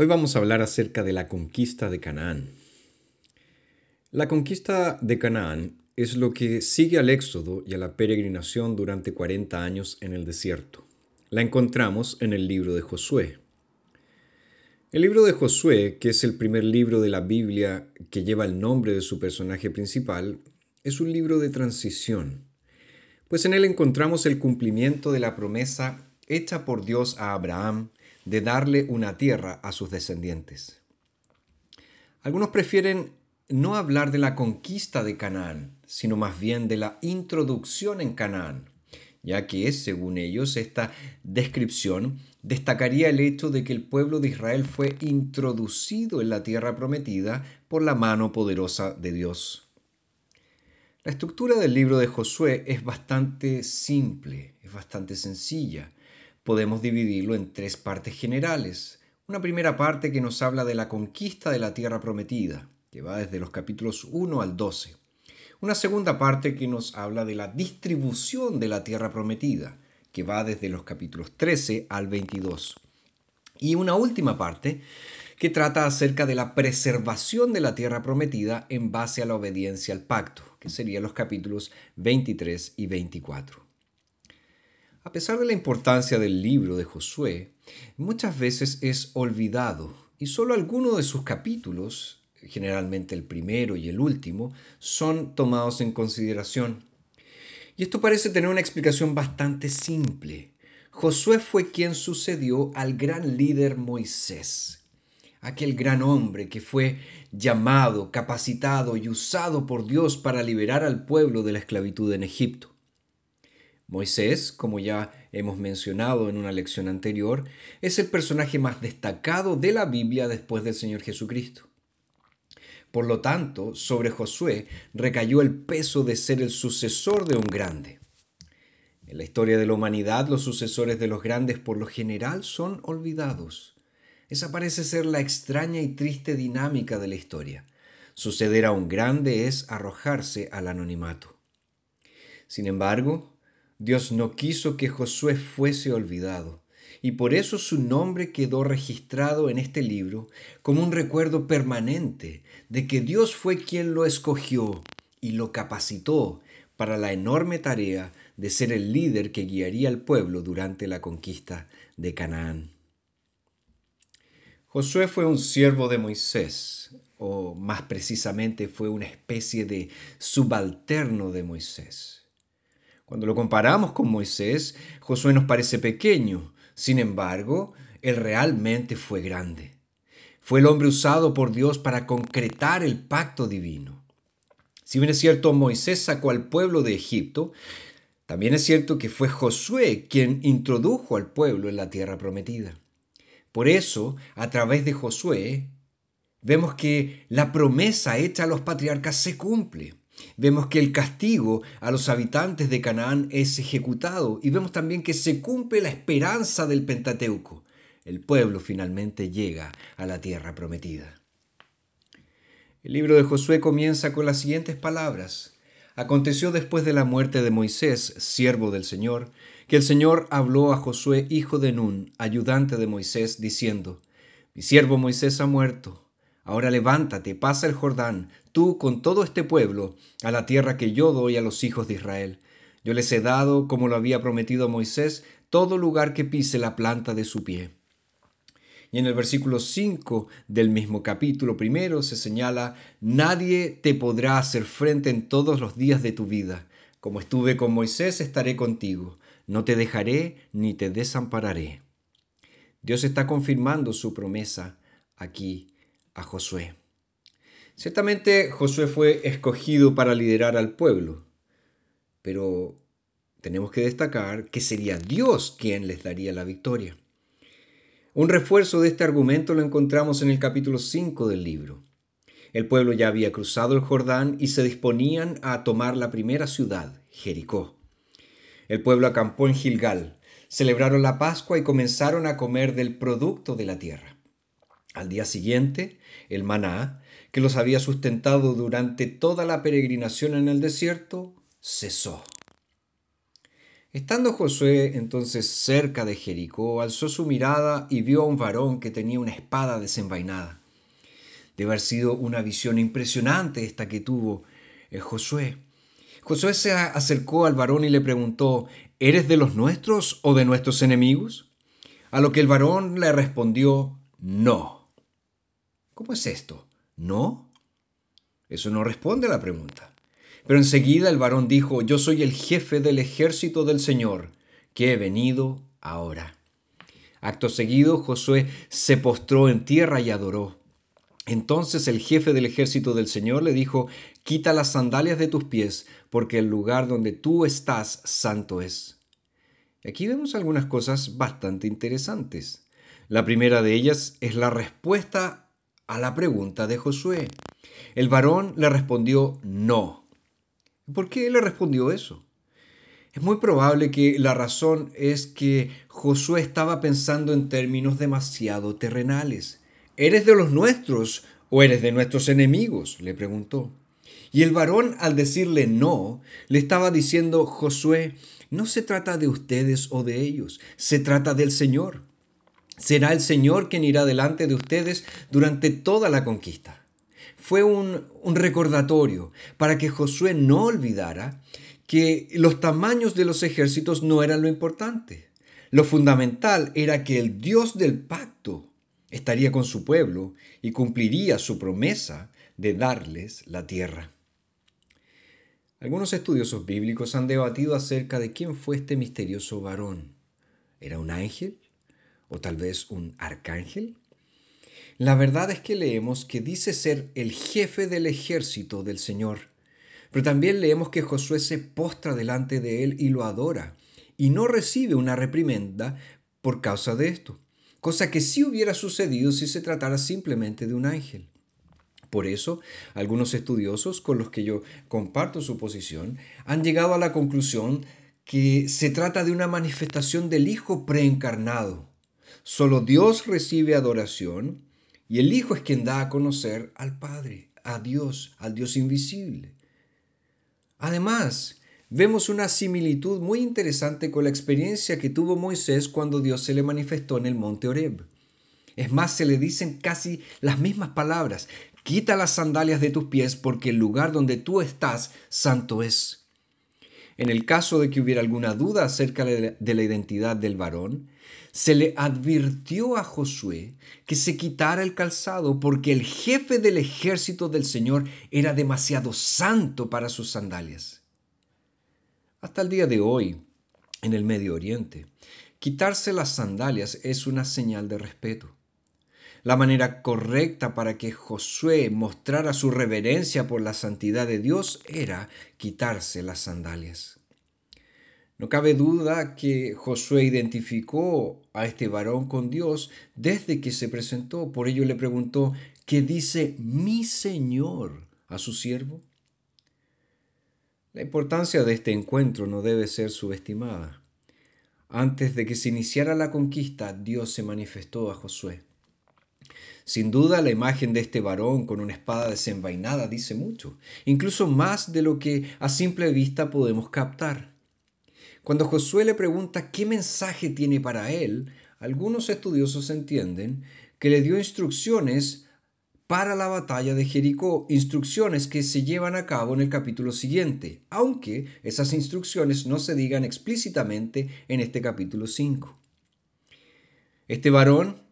Hoy vamos a hablar acerca de la conquista de Canaán. La conquista de Canaán es lo que sigue al éxodo y a la peregrinación durante 40 años en el desierto. La encontramos en el libro de Josué. El libro de Josué, que es el primer libro de la Biblia que lleva el nombre de su personaje principal, es un libro de transición, pues en él encontramos el cumplimiento de la promesa hecha por Dios a Abraham de darle una tierra a sus descendientes. Algunos prefieren no hablar de la conquista de Canaán, sino más bien de la introducción en Canaán, ya que, según ellos, esta descripción destacaría el hecho de que el pueblo de Israel fue introducido en la tierra prometida por la mano poderosa de Dios. La estructura del libro de Josué es bastante simple, es bastante sencilla podemos dividirlo en tres partes generales. Una primera parte que nos habla de la conquista de la tierra prometida, que va desde los capítulos 1 al 12. Una segunda parte que nos habla de la distribución de la tierra prometida, que va desde los capítulos 13 al 22. Y una última parte que trata acerca de la preservación de la tierra prometida en base a la obediencia al pacto, que serían los capítulos 23 y 24. A pesar de la importancia del libro de Josué, muchas veces es olvidado y solo algunos de sus capítulos, generalmente el primero y el último, son tomados en consideración. Y esto parece tener una explicación bastante simple. Josué fue quien sucedió al gran líder Moisés, aquel gran hombre que fue llamado, capacitado y usado por Dios para liberar al pueblo de la esclavitud en Egipto. Moisés, como ya hemos mencionado en una lección anterior, es el personaje más destacado de la Biblia después del Señor Jesucristo. Por lo tanto, sobre Josué recayó el peso de ser el sucesor de un grande. En la historia de la humanidad, los sucesores de los grandes por lo general son olvidados. Esa parece ser la extraña y triste dinámica de la historia. Suceder a un grande es arrojarse al anonimato. Sin embargo, Dios no quiso que Josué fuese olvidado, y por eso su nombre quedó registrado en este libro como un recuerdo permanente de que Dios fue quien lo escogió y lo capacitó para la enorme tarea de ser el líder que guiaría al pueblo durante la conquista de Canaán. Josué fue un siervo de Moisés, o más precisamente fue una especie de subalterno de Moisés. Cuando lo comparamos con Moisés, Josué nos parece pequeño. Sin embargo, él realmente fue grande. Fue el hombre usado por Dios para concretar el pacto divino. Si bien es cierto, Moisés sacó al pueblo de Egipto, también es cierto que fue Josué quien introdujo al pueblo en la tierra prometida. Por eso, a través de Josué, vemos que la promesa hecha a los patriarcas se cumple. Vemos que el castigo a los habitantes de Canaán es ejecutado y vemos también que se cumple la esperanza del Pentateuco. El pueblo finalmente llega a la tierra prometida. El libro de Josué comienza con las siguientes palabras. Aconteció después de la muerte de Moisés, siervo del Señor, que el Señor habló a Josué, hijo de Nun, ayudante de Moisés, diciendo, Mi siervo Moisés ha muerto Ahora levántate, pasa el Jordán, tú con todo este pueblo, a la tierra que yo doy a los hijos de Israel. Yo les he dado, como lo había prometido a Moisés, todo lugar que pise la planta de su pie. Y en el versículo 5 del mismo capítulo primero se señala, Nadie te podrá hacer frente en todos los días de tu vida. Como estuve con Moisés, estaré contigo. No te dejaré ni te desampararé. Dios está confirmando su promesa aquí a Josué. Ciertamente Josué fue escogido para liderar al pueblo, pero tenemos que destacar que sería Dios quien les daría la victoria. Un refuerzo de este argumento lo encontramos en el capítulo 5 del libro. El pueblo ya había cruzado el Jordán y se disponían a tomar la primera ciudad, Jericó. El pueblo acampó en Gilgal, celebraron la Pascua y comenzaron a comer del producto de la tierra. Al día siguiente, el maná, que los había sustentado durante toda la peregrinación en el desierto, cesó. Estando Josué entonces cerca de Jericó, alzó su mirada y vio a un varón que tenía una espada desenvainada. Debe haber sido una visión impresionante esta que tuvo eh, Josué. Josué se acercó al varón y le preguntó, ¿Eres de los nuestros o de nuestros enemigos? A lo que el varón le respondió, no. ¿Cómo es esto? ¿No? Eso no responde a la pregunta. Pero enseguida el varón dijo, yo soy el jefe del ejército del Señor, que he venido ahora. Acto seguido, Josué se postró en tierra y adoró. Entonces el jefe del ejército del Señor le dijo, quita las sandalias de tus pies, porque el lugar donde tú estás santo es. Aquí vemos algunas cosas bastante interesantes. La primera de ellas es la respuesta a la pregunta de Josué. El varón le respondió no. ¿Por qué le respondió eso? Es muy probable que la razón es que Josué estaba pensando en términos demasiado terrenales. ¿Eres de los nuestros o eres de nuestros enemigos? le preguntó. Y el varón al decirle no, le estaba diciendo, Josué, no se trata de ustedes o de ellos, se trata del Señor. Será el Señor quien irá delante de ustedes durante toda la conquista fue un, recordatorio para que Josué no olvidara que los tamaños de los ejércitos no eran lo importante. Lo fundamental era que el Dios del pacto estaría con su pueblo y cumpliría su promesa de darles la tierra. Algunos estudiosos bíblicos han debatido acerca de quién fue este misterioso varón. ¿Era un ángel? ¿O tal vez un arcángel? La verdad es que leemos que dice ser el jefe del ejército del Señor. Pero también leemos que Josué se postra delante de él y lo adora, y no recibe una reprimenda por causa de esto, cosa que sí hubiera sucedido si se tratara simplemente de un ángel. Por eso, algunos estudiosos con los que yo comparto su posición han llegado a la conclusión que se trata de una manifestación del Hijo preencarnado. Solo Dios recibe adoración y el Hijo es quien da a conocer al Padre, a Dios, al Dios invisible. Además, vemos una similitud muy interesante con la experiencia que tuvo Moisés cuando Dios se le manifestó en el monte Oreb. Es más, se le dicen casi las mismas palabras. Quita las sandalias de tus pies porque el lugar donde tú estás santo es. En el caso de que hubiera alguna duda acerca de la identidad del varón, se le advirtió a Josué que se quitara el calzado porque el jefe del ejército del Señor era demasiado santo para sus sandalias. Hasta el día de hoy, en el Medio Oriente, quitarse las sandalias es una señal de respeto. La manera correcta para que Josué mostrara su reverencia por la santidad de Dios era quitarse las sandalias. No cabe duda que Josué identificó a este varón con Dios desde que se presentó. Por ello le preguntó, ¿qué dice mi Señor a su siervo? La importancia de este encuentro no debe ser subestimada. Antes de que se iniciara la conquista, Dios se manifestó a Josué. Sin duda, la imagen de este varón con una espada desenvainada dice mucho, incluso más de lo que a simple vista podemos captar. Cuando Josué le pregunta qué mensaje tiene para él, algunos estudiosos entienden que le dio instrucciones para la batalla de Jericó, instrucciones que se llevan a cabo en el capítulo siguiente, aunque esas instrucciones no se digan explícitamente en este capítulo 5. Este varón,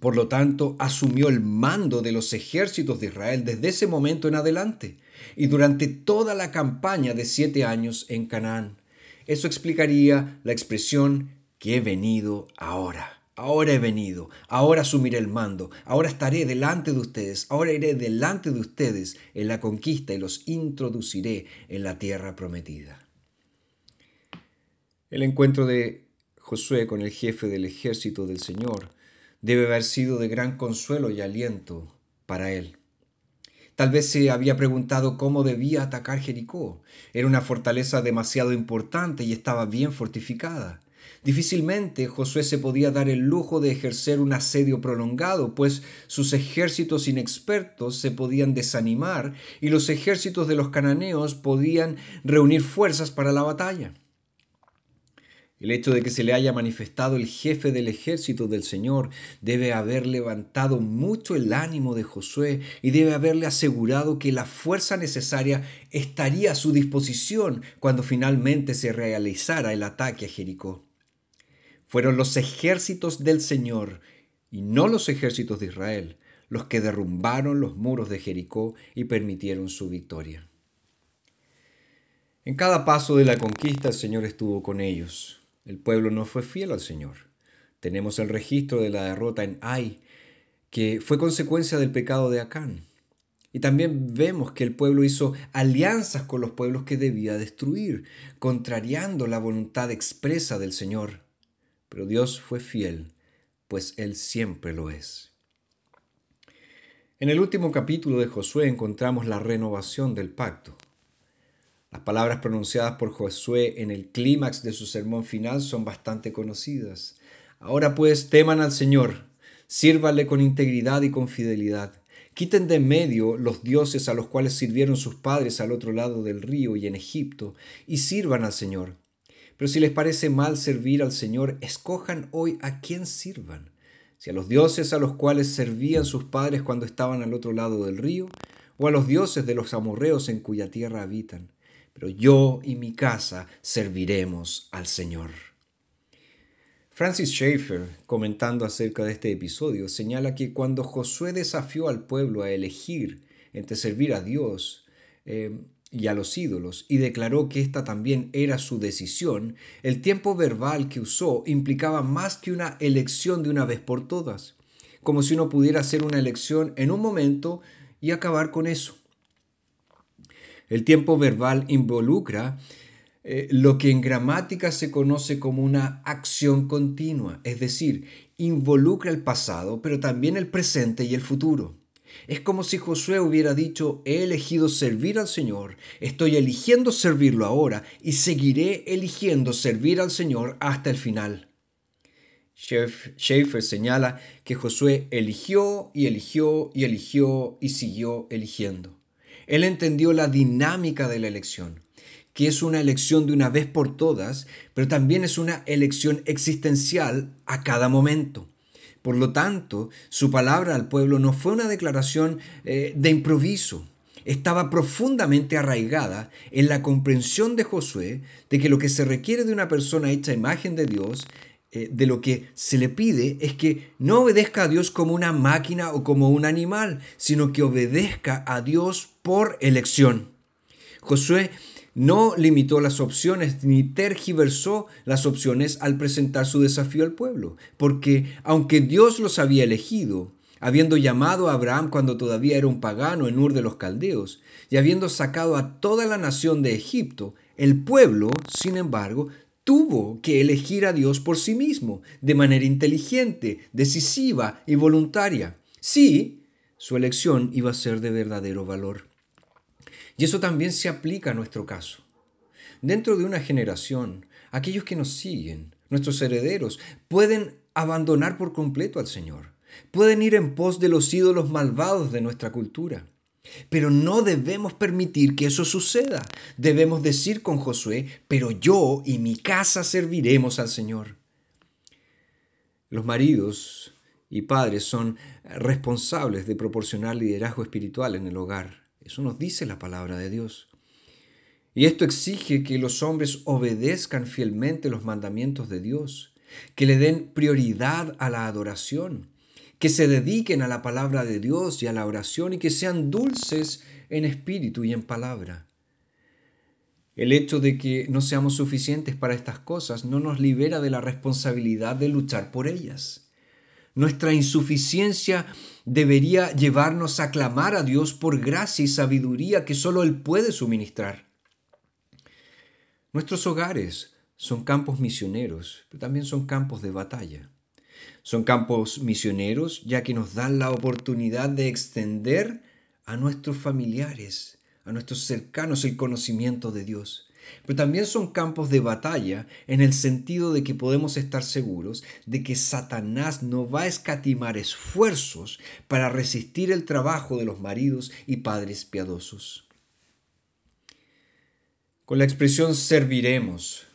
por lo tanto, asumió el mando de los ejércitos de Israel desde ese momento en adelante y durante toda la campaña de siete años en Canaán. Eso explicaría la expresión que he venido ahora. Ahora he venido, ahora asumiré el mando, ahora estaré delante de ustedes, ahora iré delante de ustedes en la conquista y los introduciré en la tierra prometida. El encuentro de Josué con el jefe del ejército del Señor debe haber sido de gran consuelo y aliento para él. Tal vez se había preguntado cómo debía atacar Jericó. Era una fortaleza demasiado importante y estaba bien fortificada. Difícilmente Josué se podía dar el lujo de ejercer un asedio prolongado, pues sus ejércitos inexpertos se podían desanimar y los ejércitos de los cananeos podían reunir fuerzas para la batalla. El hecho de que se le haya manifestado el jefe del ejército del Señor debe haber levantado mucho el ánimo de Josué y debe haberle asegurado que la fuerza necesaria estaría a su disposición cuando finalmente se realizara el ataque a Jericó. Fueron los ejércitos del Señor y no los ejércitos de Israel los que derrumbaron los muros de Jericó y permitieron su victoria. En cada paso de la conquista el Señor estuvo con ellos el pueblo no fue fiel al Señor. Tenemos el registro de la derrota en Ai, que fue consecuencia del pecado de Acán. Y también vemos que el pueblo hizo alianzas con los pueblos que debía destruir, contrariando la voluntad expresa del Señor. Pero Dios fue fiel, pues Él siempre lo es. En el último capítulo de Josué encontramos la renovación del pacto. Las palabras pronunciadas por Josué en el clímax de su sermón final son bastante conocidas. Ahora pues teman al Señor, sírvanle con integridad y con fidelidad. Quiten de en medio los dioses a los cuales sirvieron sus padres al otro lado del río y en Egipto, y sirvan al Señor. Pero si les parece mal servir al Señor, escojan hoy a quién sirvan. Si a los dioses a los cuales servían sus padres cuando estaban al otro lado del río, o a los dioses de los amorreos en cuya tierra habitan pero yo y mi casa serviremos al Señor. Francis Schaeffer, comentando acerca de este episodio, señala que cuando Josué desafió al pueblo a elegir entre servir a Dios eh, y a los ídolos y declaró que esta también era su decisión, el tiempo verbal que usó implicaba más que una elección de una vez por todas, como si uno pudiera hacer una elección en un momento y acabar con eso. El tiempo verbal involucra eh, lo que en gramática se conoce como una acción continua, es decir, involucra el pasado, pero también el presente y el futuro. Es como si Josué hubiera dicho, he elegido servir al Señor, estoy eligiendo servirlo ahora y seguiré eligiendo servir al Señor hasta el final. Schaeffer señala que Josué eligió y eligió y eligió y siguió eligiendo. Él entendió la dinámica de la elección, que es una elección de una vez por todas, pero también es una elección existencial a cada momento. Por lo tanto, su palabra al pueblo no fue una declaración eh, de improviso, estaba profundamente arraigada en la comprensión de Josué de que lo que se requiere de una persona hecha imagen de Dios eh, de lo que se le pide es que no obedezca a Dios como una máquina o como un animal, sino que obedezca a Dios por elección. Josué no limitó las opciones ni tergiversó las opciones al presentar su desafío al pueblo, porque aunque Dios los había elegido, habiendo llamado a Abraham cuando todavía era un pagano en Ur de los Caldeos, y habiendo sacado a toda la nación de Egipto, el pueblo, sin embargo, tuvo que elegir a Dios por sí mismo, de manera inteligente, decisiva y voluntaria. Sí, su elección iba a ser de verdadero valor. Y eso también se aplica a nuestro caso. Dentro de una generación, aquellos que nos siguen, nuestros herederos, pueden abandonar por completo al Señor. Pueden ir en pos de los ídolos malvados de nuestra cultura. Pero no debemos permitir que eso suceda. Debemos decir con Josué, pero yo y mi casa serviremos al Señor. Los maridos y padres son responsables de proporcionar liderazgo espiritual en el hogar. Eso nos dice la palabra de Dios. Y esto exige que los hombres obedezcan fielmente los mandamientos de Dios, que le den prioridad a la adoración, que se dediquen a la palabra de Dios y a la oración y que sean dulces en espíritu y en palabra. El hecho de que no seamos suficientes para estas cosas no nos libera de la responsabilidad de luchar por ellas. Nuestra insuficiencia debería llevarnos a clamar a Dios por gracia y sabiduría que solo Él puede suministrar. Nuestros hogares son campos misioneros, pero también son campos de batalla. Son campos misioneros ya que nos dan la oportunidad de extender a nuestros familiares, a nuestros cercanos el conocimiento de Dios. Pero también son campos de batalla en el sentido de que podemos estar seguros de que Satanás no va a escatimar esfuerzos para resistir el trabajo de los maridos y padres piadosos. Con la expresión serviremos,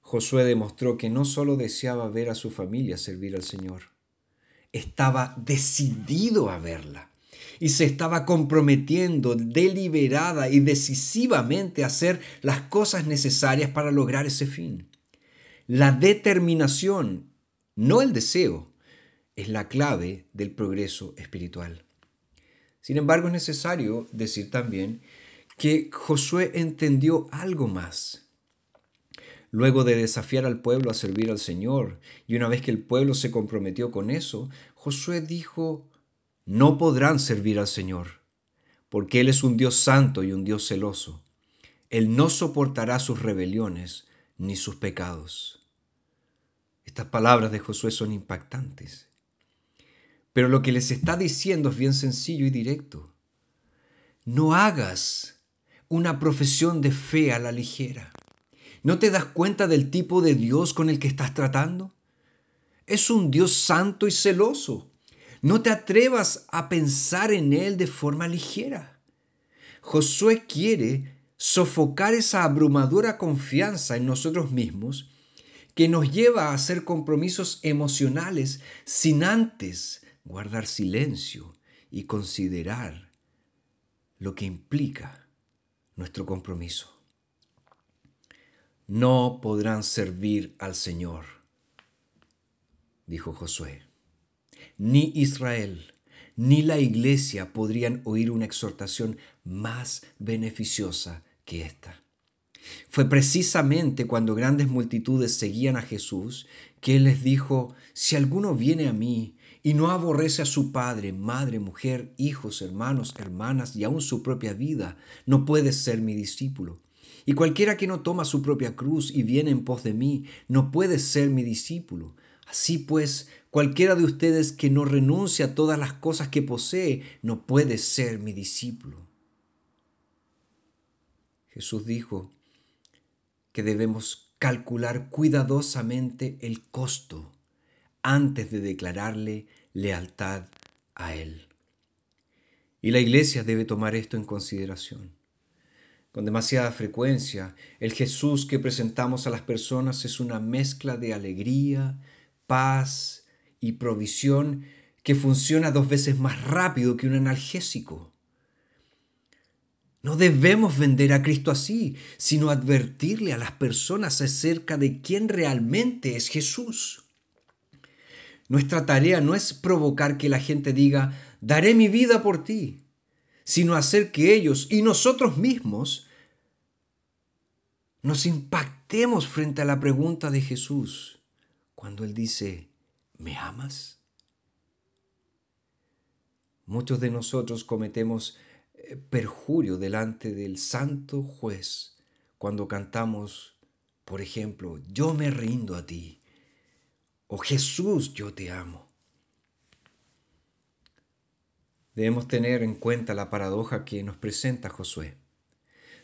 Josué demostró que no solo deseaba ver a su familia servir al Señor, estaba decidido a verla y se estaba comprometiendo deliberada y decisivamente a hacer las cosas necesarias para lograr ese fin. La determinación, no el deseo, es la clave del progreso espiritual. Sin embargo, es necesario decir también que Josué entendió algo más. Luego de desafiar al pueblo a servir al Señor, y una vez que el pueblo se comprometió con eso, Josué dijo, no podrán servir al Señor, porque Él es un Dios santo y un Dios celoso. Él no soportará sus rebeliones ni sus pecados. Estas palabras de Josué son impactantes. Pero lo que les está diciendo es bien sencillo y directo. No hagas una profesión de fe a la ligera. ¿No te das cuenta del tipo de Dios con el que estás tratando? Es un Dios santo y celoso. No te atrevas a pensar en Él de forma ligera. Josué quiere sofocar esa abrumadora confianza en nosotros mismos que nos lleva a hacer compromisos emocionales sin antes guardar silencio y considerar lo que implica nuestro compromiso no podrán servir al Señor, dijo Josué. Ni Israel ni la iglesia podrían oír una exhortación más beneficiosa que esta. Fue precisamente cuando grandes multitudes seguían a Jesús que Él les dijo, si alguno viene a mí y no aborrece a su padre, madre, mujer, hijos, hermanos, hermanas y aun su propia vida, no puede ser mi discípulo. Y cualquiera que no toma su propia cruz y viene en pos de mí, no puede ser mi discípulo. Así pues, cualquiera de ustedes que no renuncia a todas las cosas que posee, no puede ser mi discípulo. Jesús dijo que debemos calcular cuidadosamente el costo antes de declararle lealtad a Él. Y la iglesia debe tomar esto en consideración con demasiada frecuencia, el Jesús que presentamos a las personas es una mezcla de alegría, paz y provisión que funciona dos veces más rápido que un analgésico. No debemos vender a Cristo así, sino advertirle a las personas acerca de quién realmente es Jesús. Nuestra tarea no es provocar que la gente diga, daré mi vida por ti sino hacer que ellos y nosotros mismos nos impactemos frente a la pregunta de Jesús cuando Él dice, ¿me amas? Muchos de nosotros cometemos eh, perjurio delante del santo juez cuando cantamos, por ejemplo, yo me rindo a ti o Jesús, yo te amo. Debemos tener en cuenta la paradoja que nos presenta Josué.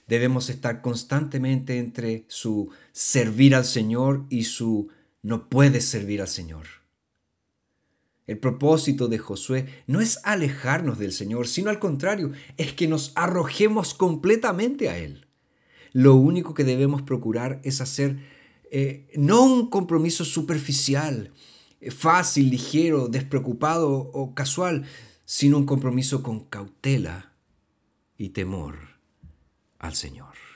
Debemos estar constantemente entre su servir al Señor y su no puedes servir al Señor. El propósito de Josué no es alejarnos del Señor, sino al contrario, es que nos arrojemos completamente a Él. Lo único que debemos procurar es hacer eh, no un compromiso superficial, eh, fácil, ligero, despreocupado o casual, sino un compromiso con cautela y temor al Señor.